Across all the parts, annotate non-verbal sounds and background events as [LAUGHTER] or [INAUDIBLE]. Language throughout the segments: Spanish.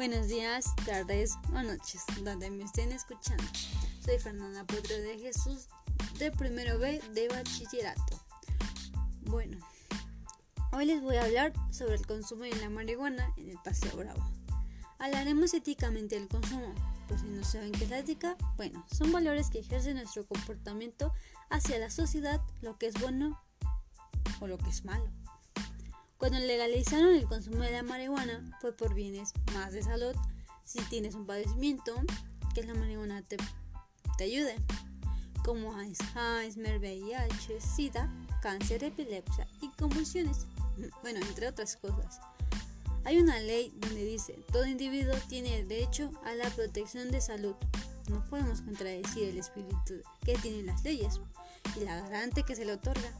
Buenos días, tardes o noches, donde me estén escuchando. Soy Fernanda Potro de Jesús, de primero B de bachillerato. Bueno, hoy les voy a hablar sobre el consumo de la marihuana en el Paseo Bravo. Hablaremos éticamente del consumo. Por si no saben qué es la ética, bueno, son valores que ejercen nuestro comportamiento hacia la sociedad, lo que es bueno o lo que es malo. Cuando legalizaron el consumo de la marihuana fue por bienes más de salud. Si tienes un padecimiento, que la marihuana te, te ayude, como Alzheimer, VIH, SIDA, cáncer, epilepsia y convulsiones, [LAUGHS] bueno, entre otras cosas. Hay una ley donde dice, todo individuo tiene derecho a la protección de salud. No podemos contradecir el espíritu que tienen las leyes y la garante que se le otorga.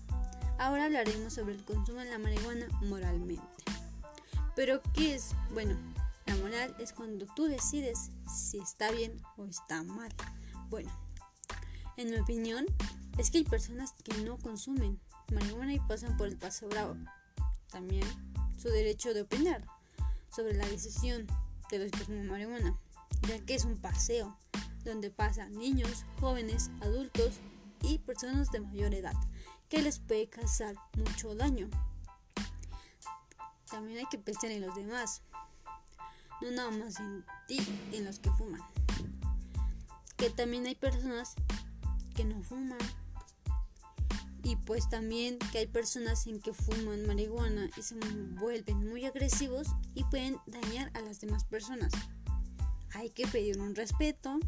Ahora hablaremos sobre el consumo de la marihuana moralmente. Pero ¿qué es? Bueno, la moral es cuando tú decides si está bien o está mal. Bueno, en mi opinión es que hay personas que no consumen marihuana y pasan por el paso bravo. También su derecho de opinar sobre la decisión de los que consumen marihuana, ya que es un paseo donde pasan niños, jóvenes, adultos y personas de mayor edad que les puede causar mucho daño. También hay que pensar en los demás, no nada más en ti, en los que fuman. Que también hay personas que no fuman. Y pues también que hay personas en que fuman marihuana y se vuelven muy agresivos y pueden dañar a las demás personas. Hay que pedir un respeto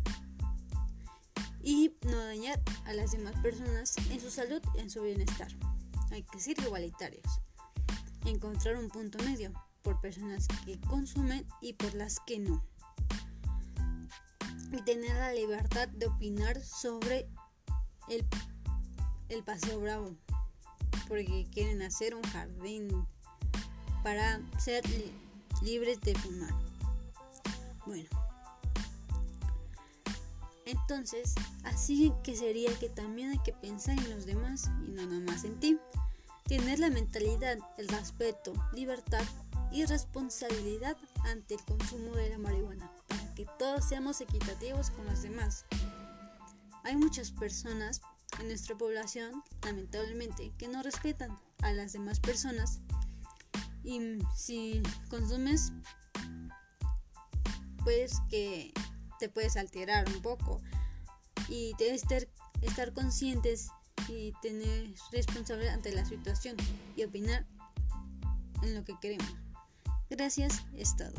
y no dañar a las demás personas en su salud y en su bienestar. Hay que ser igualitarios. Encontrar un punto medio por personas que consumen y por las que no. Y tener la libertad de opinar sobre el, el Paseo Bravo. Porque quieren hacer un jardín para ser libres de fumar. Bueno. Entonces, así que sería que también hay que pensar en los demás y no nada más en ti. Tener la mentalidad, el respeto, libertad y responsabilidad ante el consumo de la marihuana, para que todos seamos equitativos con los demás. Hay muchas personas en nuestra población, lamentablemente, que no respetan a las demás personas y si consumes, pues que te puedes alterar un poco y debes estar, estar conscientes y tener responsabilidad ante la situación y opinar en lo que queremos. Gracias, Estado.